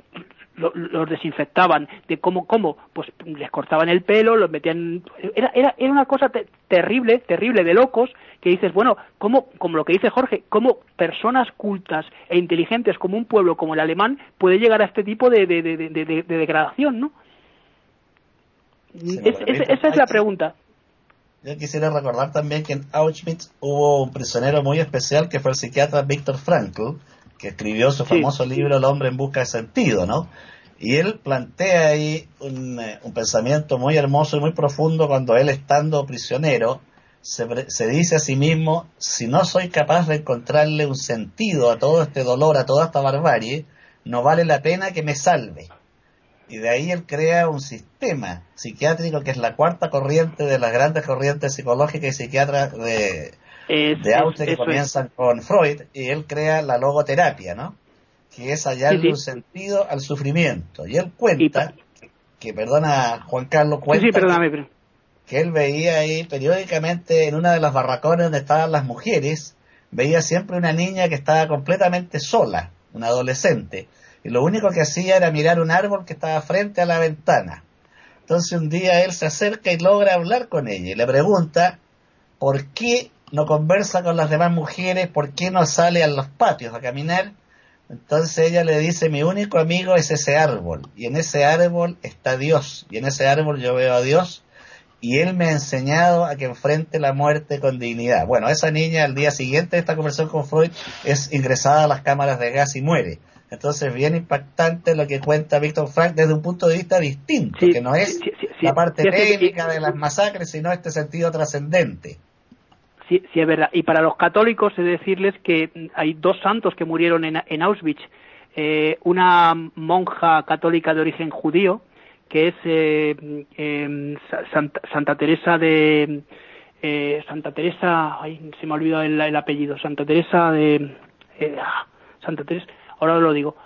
los desinfectaban. De cómo cómo pues les cortaban el pelo los metían era era era una cosa terrible terrible de locos que dices bueno cómo como lo que dice Jorge cómo personas cultas e inteligentes como un pueblo como el alemán puede llegar a este tipo de, de, de, degradación no esa es la pregunta yo quisiera recordar también que en Auschwitz hubo un prisionero muy especial que fue el psiquiatra Viktor Frankl, que escribió su famoso libro El hombre en busca de sentido, ¿no? Y él plantea ahí un, eh, pensamiento muy hermoso y muy profundo cuando él estando prisionero se, se dice a sí mismo, si no soy capaz de encontrarle un sentido a todo este dolor, a toda esta barbarie, no vale la pena que me salve y de ahí él crea un sistema psiquiátrico que es la cuarta corriente de las grandes corrientes psicológicas y psiquiatras de, de Auschwitz que comienzan con Freud y él crea la logoterapia, ¿no? Que es hallarle un sentido al sufrimiento. Y él cuenta, que, perdona Juan Carlos, cuenta que él veía ahí periódicamente en una de las barracones donde estaban las mujeres, veía siempre una niña que estaba completamente sola, una adolescente y lo único que hacía era mirar un árbol que estaba frente a la ventana. Entonces un día él se acerca y logra hablar con ella y le pregunta por qué no conversa con las demás mujeres, por qué no sale a los patios a caminar. Entonces ella le dice, mi único amigo es ese árbol, y en ese árbol está Dios, y en ese árbol yo veo a Dios, y él me ha enseñado a que enfrente la muerte con dignidad. Bueno, esa niña al día siguiente de esta conversación con Freud es ingresada a las cámaras de gas y muere. Entonces, bien impactante lo que cuenta Víctor Frank desde un punto de vista distinto, que no es la parte técnica de las masacres, sino este sentido trascendente. Sí, sí, es verdad. Y para los católicos, es decirles que hay dos santos que murieron en, Auschwitz. Eh, una monja católica de origen judío, que es eh, em, Santa, Teresa de. Eh, Santa Teresa. Ay, se me ha olvidado el, apellido. Santa Teresa de. Ah, Santa Teresa ahora lo digo.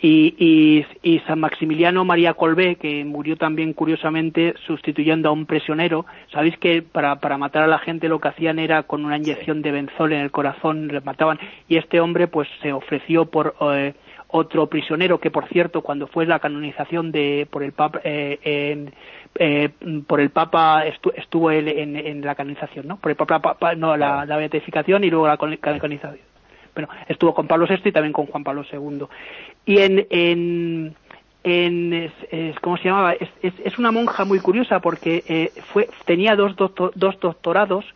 Y, y, San Maximiliano María Colbé, que murió también curiosamente sustituyendo a un prisionero. Sabéis que para, para matar a la gente lo que hacían era con una inyección de benzol en el corazón, les mataban. Y este hombre pues se ofreció por eh, otro prisionero que, por cierto, cuando fue la canonización de por el Papa, eh, eh, por el Papa estuvo él en, la canonización, ¿no? Por el Papa, no, la, beatificación y luego la canonización. Bueno, estuvo con Pablo VI y también con Juan Pablo II. Y en, en, en ¿cómo se llamaba? Es, es, una monja muy curiosa porque eh, fue, tenía dos, dos doctorados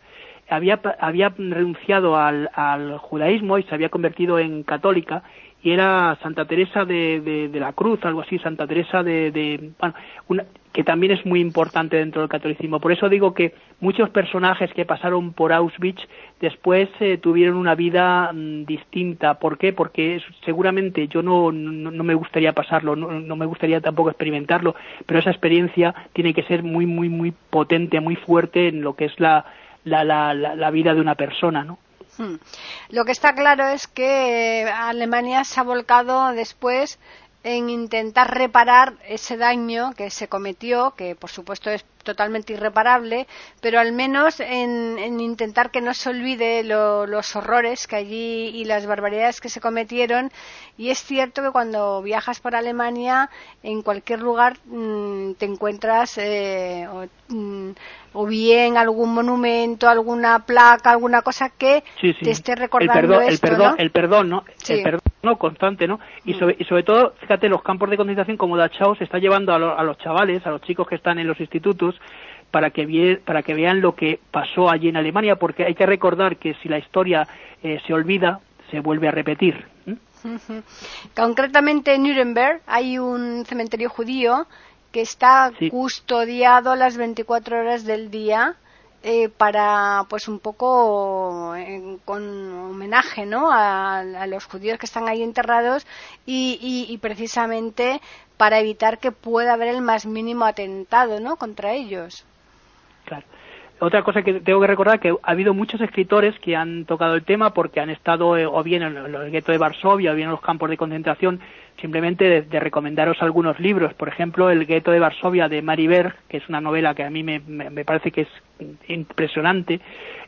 había, había renunciado al, al, judaísmo y se había convertido en católica y era Santa Teresa de, la Cruz, algo así, Santa Teresa de, bueno, una, que también es muy importante dentro del catolicismo. Por eso digo que muchos personajes que pasaron por Auschwitz después eh, tuvieron una vida mm, distinta. ¿Por qué? Porque seguramente yo no, no, me gustaría pasarlo, no, no, me gustaría tampoco experimentarlo, pero esa experiencia tiene que ser muy, muy, muy potente, muy fuerte en lo que es la, la, la, la vida de una persona, ¿no? Hmm. Lo que está claro es que Alemania se ha volcado después en intentar reparar ese daño que se cometió, que por supuesto es totalmente irreparable, pero al menos en, intentar que no se olvide los horrores que allí y las barbaridades que se cometieron. Y es cierto que cuando viajas por Alemania, en cualquier lugar mm, te encuentras eh, mm, o, bien algún monumento, alguna placa, alguna cosa que te esté recordando el perdón, el perdón, ¿no? El perdón, ¿no? Constante, ¿no? Y mm. sobre, y sobre todo, fíjate, los campos de concentración como Dachau se está llevando a, a los chavales, a los chicos que están en los institutos, para que, para que vean lo que pasó allí en Alemania, porque hay que recordar que si la historia eh, se olvida, se vuelve a repetir. Concretamente en Nuremberg hay un cementerio judío que está custodiado las 24 horas del día eh, para pues un poco con homenaje ¿no? A, los judíos que están ahí enterrados y, y, precisamente para evitar que pueda haber el más mínimo atentado ¿no? contra ellos. Claro. Otra cosa que tengo que recordar que ha habido muchos escritores que han tocado el tema porque han estado eh, o bien en el gueto de Varsovia o bien en los campos de concentración. Simplemente de, recomendaros algunos libros. Por ejemplo, El gueto de Varsovia de Mary Berg, que es una novela que a mí me, parece que es impresionante.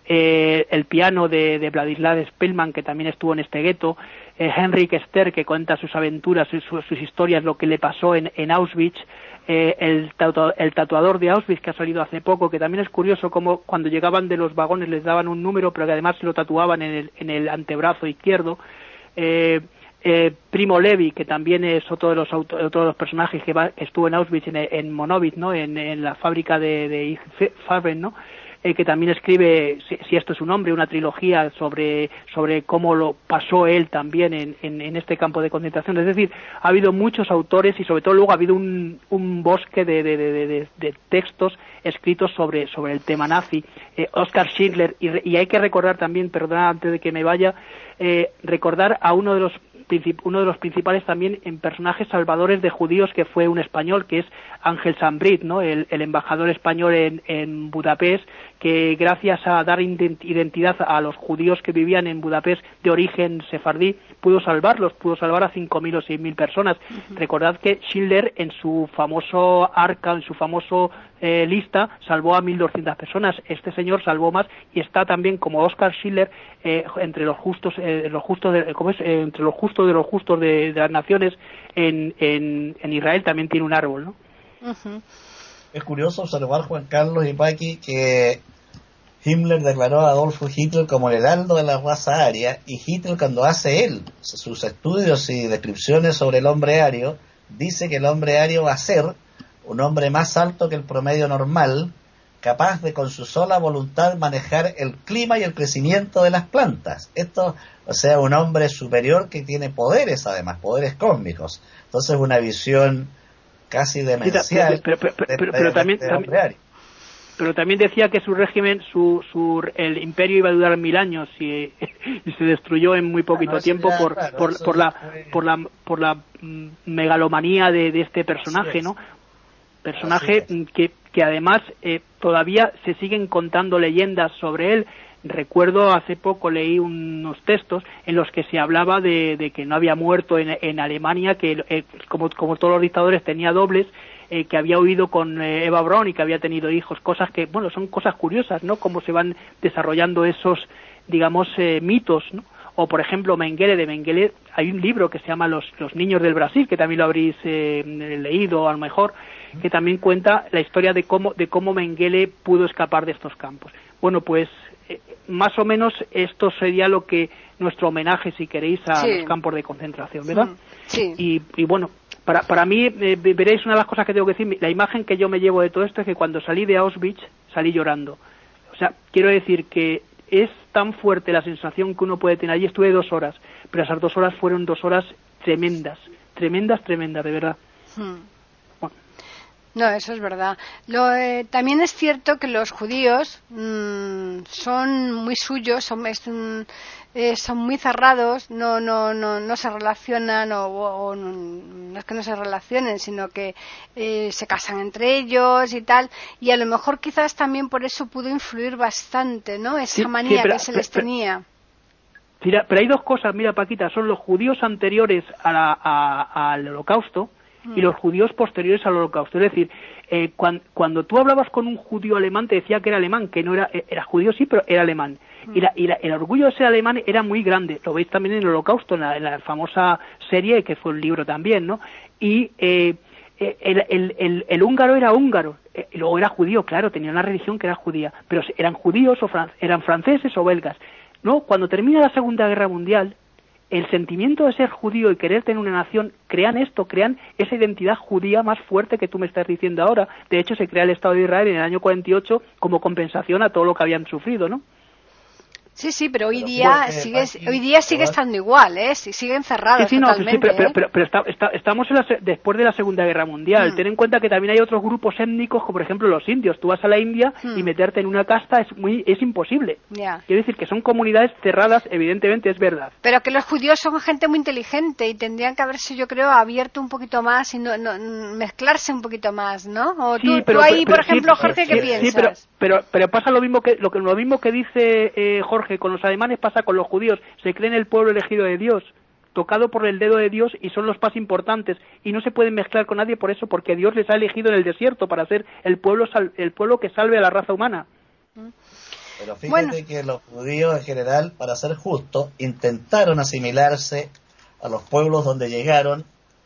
Eh, el piano de, de Vladislav Spellman, que también estuvo en este gueto eh, Henrik Ester, que cuenta sus aventuras, sus, sus historias, lo que le pasó en, Auschwitz, eh, el, tatuador de Auschwitz que ha salido hace poco, que también es curioso como cuando llegaban de los vagones les daban un número, pero que además se lo tatuaban en el, en el antebrazo izquierdo. Eh, eh, Primo Levi, que también es otro de los, otro de los personajes que, estuvo en Auschwitz, en, en Monowitz, ¿no? En, la fábrica de, de Farben, ¿no? Eh, que también escribe, si, esto es un hombre, una trilogía sobre, sobre cómo lo pasó él también en, en, este campo de concentración. Es decir, ha habido muchos autores y sobre todo luego ha habido un, un bosque de, de, de, textos escritos sobre, sobre el tema nazi. Eh, Oscar Schindler, y, y, hay que recordar también, perdona antes de que me vaya, eh, recordar a uno de los uno de los principales también en personajes salvadores de judíos que fue un español que es Ángel Sambrit, ¿no? el, embajador español en, en, Budapest que gracias a dar identidad a los judíos que vivían en Budapest de origen sefardí pudo salvarlos, pudo salvar a 5.000 o 6.000 personas. Recordad que Schindler en su famoso arca, en su famoso eh, lista, salvó a 1.200 personas. Este señor salvó más y está también como Oscar Schindler eh, entre los justos, eh, los justos de, ¿cómo es? entre los justos de los justos de, las naciones en, en, Israel también tiene un árbol, ¿no? Es curioso observar, Juan Carlos y Paqui, que Himmler declaró a Adolfo Hitler como el heraldo de la raza aria y Hitler cuando hace él sus estudios y descripciones sobre el hombre ario, dice que el hombre ario va a ser un hombre más alto que el promedio normal, capaz de con su sola voluntad manejar el clima y el crecimiento de las plantas. Esto, o sea, un hombre superior que tiene poderes además, poderes cósmicos. Entonces una visión casi demencial pero, también, pero también decía que su régimen, su, su, el imperio iba a durar mil años y, se destruyó en muy poquito tiempo por, por, la, por la, por la mm, megalomanía de, de este personaje, ¿no? Personaje que, que además eh, todavía se siguen contando leyendas sobre él. Recuerdo hace poco leí unos textos en los que se hablaba de, de que no había muerto en, en Alemania, que eh, como, todos los dictadores tenía dobles eh, que había huido con eh, Eva Braun y que había tenido hijos, cosas que, bueno, son cosas curiosas, ¿no? Cómo se van desarrollando esos, digamos, eh, mitos, ¿no? o por ejemplo Mengele de Mengele hay un libro que se llama Los, niños del Brasil que también lo habréis leído a lo mejor que también cuenta la historia de cómo de cómo Mengele pudo escapar de estos campos bueno pues más o menos esto sería lo que nuestro homenaje si queréis a los campos de concentración verdad mm, sí. y, y bueno para, para mí, eh, veréis una de las cosas que tengo que decir, la imagen que yo me llevo de todo esto es que cuando salí de Auschwitz, salí llorando. O sea, quiero decir que es tan fuerte la sensación que uno puede tener. Allí estuve dos horas, pero esas dos horas fueron dos horas tremendas, tremendas, tremendas, de verdad. Hmm. No, eso es verdad. Lo, eh, también es cierto que los judíos mm, son muy suyos, son, eh, son muy cerrados, no, no, no, no se relacionan, o, no es que no se relacionen, sino que eh, se casan entre ellos y tal, y a lo mejor quizás también por eso pudo influir bastante, ¿no? Esa manía que se les tenía. Mira, pero hay dos cosas, mira Paquita, son los judíos anteriores al holocausto, y los judíos posteriores al holocausto. Es decir, eh, cuando, tú hablabas con un judío alemán te decía que era alemán, que no era, eh, era judío sí, pero era alemán. Y, el orgullo de ser alemán era muy grande. Lo veis también en el holocausto, en la, famosa serie, que fue un libro también, ¿no? Y eh, el, húngaro era húngaro, y luego era judío, claro, tenía una religión que era judía, pero eran judíos o eran franceses o belgas. No, cuando termina la Segunda Guerra Mundial, el sentimiento de ser judío y querer tener una nación crean esto, crean esa identidad judía más fuerte que tú me estás diciendo ahora. De hecho, se crea el Estado de Israel en el año 48 como compensación a todo lo que habían sufrido, ¿no? Sí, sí, pero hoy día sigue, hoy día sigue estando igual, ¿eh? Siguen cerrados sí, sí, no, sí, pero, ¿eh? pero, pero, estamos después de la Segunda Guerra Mundial. Hmm. Ten en cuenta que también hay otros grupos étnicos, como por ejemplo los indios. Tú vas a la India y hmm. meterte en una casta es muy es imposible. Quiero decir que son comunidades cerradas, evidentemente es verdad. Pero que los judíos son gente muy inteligente y tendrían que haberse, yo creo, abierto un poquito más y no, mezclarse un poquito más, ¿no? O tú, tú ahí, por ejemplo, Jorge, ¿qué piensas? Sí, pero, pero, pasa lo mismo que lo, que lo mismo que dice eh, Jorge con los alemanes pasa con los judíos. Se creen el pueblo elegido de Dios, tocado por el dedo de Dios y son los más importantes y no se pueden mezclar con nadie por eso, porque Dios les ha elegido en el desierto para ser el pueblo, el pueblo que salve a la raza humana. Pero fíjate que los judíos en general, para ser justos, intentaron asimilarse a los pueblos donde llegaron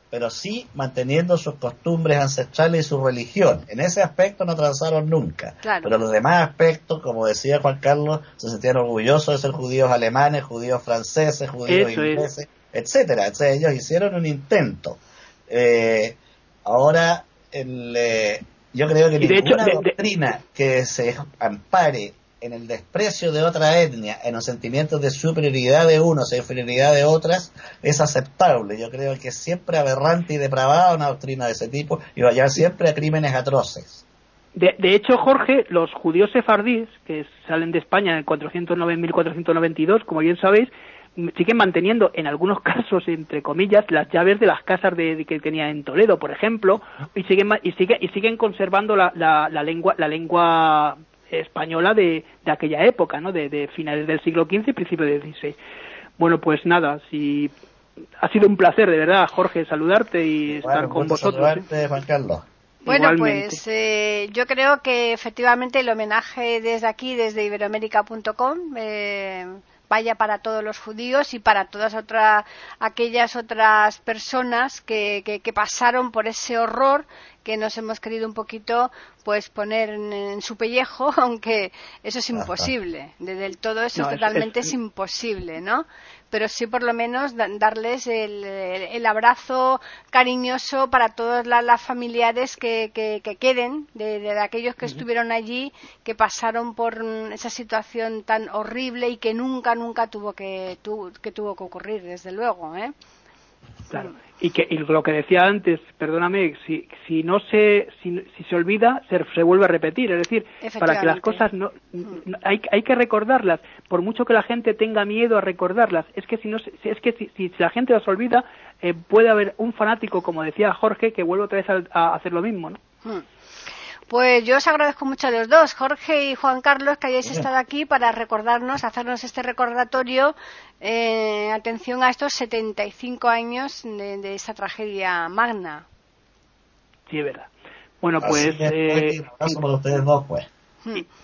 pero sí manteniendo sus costumbres ancestrales y su religión. En ese aspecto no transaron nunca. Pero en los demás aspectos, como decía Juan Carlos, se sentían orgullosos de ser judíos alemanes, judíos franceses, judíos ingleses, etcétera. ellos hicieron un intento. Eh, ahora, el, eh, yo creo que ninguna doctrina que se ampare en el desprecio de otra etnia, en los sentimientos de superioridad de unos e inferioridad de otras, es aceptable. Yo creo que es siempre aberrante y depravada una doctrina de ese tipo y va a llevar siempre a crímenes atroces. De, hecho, Jorge, los judíos sefardíes, que salen de España en el 409, 1492, como bien sabéis, siguen manteniendo en algunos casos entre comillas las llaves de las casas de, que tenían en Toledo por ejemplo y siguen y siguen y siguen conservando la, la lengua la lengua española de, de aquella época, ¿no? De, finales del siglo XV y principios del XVI. Bueno, pues nada, si ha sido un placer, de verdad, Jorge, saludarte y estar con vosotros. ¿eh? Juan Carlos. Bueno, pues eh, yo creo que efectivamente el homenaje desde aquí, desde iberoamérica.com, eh, vaya para todos los judíos y para todas otras aquellas otras personas que, que, pasaron por ese horror que nos hemos querido un poquito pues poner en, su pellejo, aunque eso es imposible, del todo eso totalmente es, imposible, ¿no? Pero sí por lo menos darles el, abrazo cariñoso para todas las, familiares que, que, queden, de, aquellos que estuvieron allí, que pasaron por esa situación tan horrible y que nunca, nunca tuvo que, que tuvo que ocurrir, desde luego, ¿eh? Claro. Y que lo que decía antes, perdóname, si, si no se si, se olvida se, se, vuelve a repetir, es decir, para que las cosas no, mm. hay, hay que recordarlas, por mucho que la gente tenga miedo a recordarlas, es que si no es que si, si la gente las olvida eh, puede haber un fanático como decía Jorge que vuelve otra vez a, hacer lo mismo, ¿no? Mm. Pues yo os agradezco mucho a los dos, Jorge y Juan Carlos, que hayáis estado aquí para recordarnos, hacernos este recordatorio. Eh, atención a estos 75 años de, de esta tragedia magna. Sí, es verdad. Bueno, pues. Eh, ustedes dos, pues.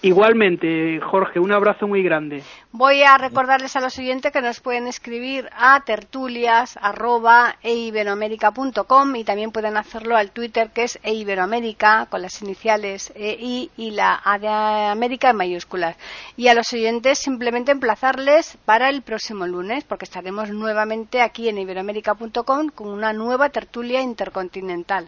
Igualmente, Jorge, un abrazo muy grande. Voy a recordarles a los oyentes que nos pueden escribir a tertulias.eiberoamerica.com y también pueden hacerlo al Twitter que es eiberoamerica con las iniciales EI y la A de América en mayúsculas. Y a los oyentes simplemente emplazarles para el próximo lunes porque estaremos nuevamente aquí en iberoamerica.com con una nueva tertulia intercontinental.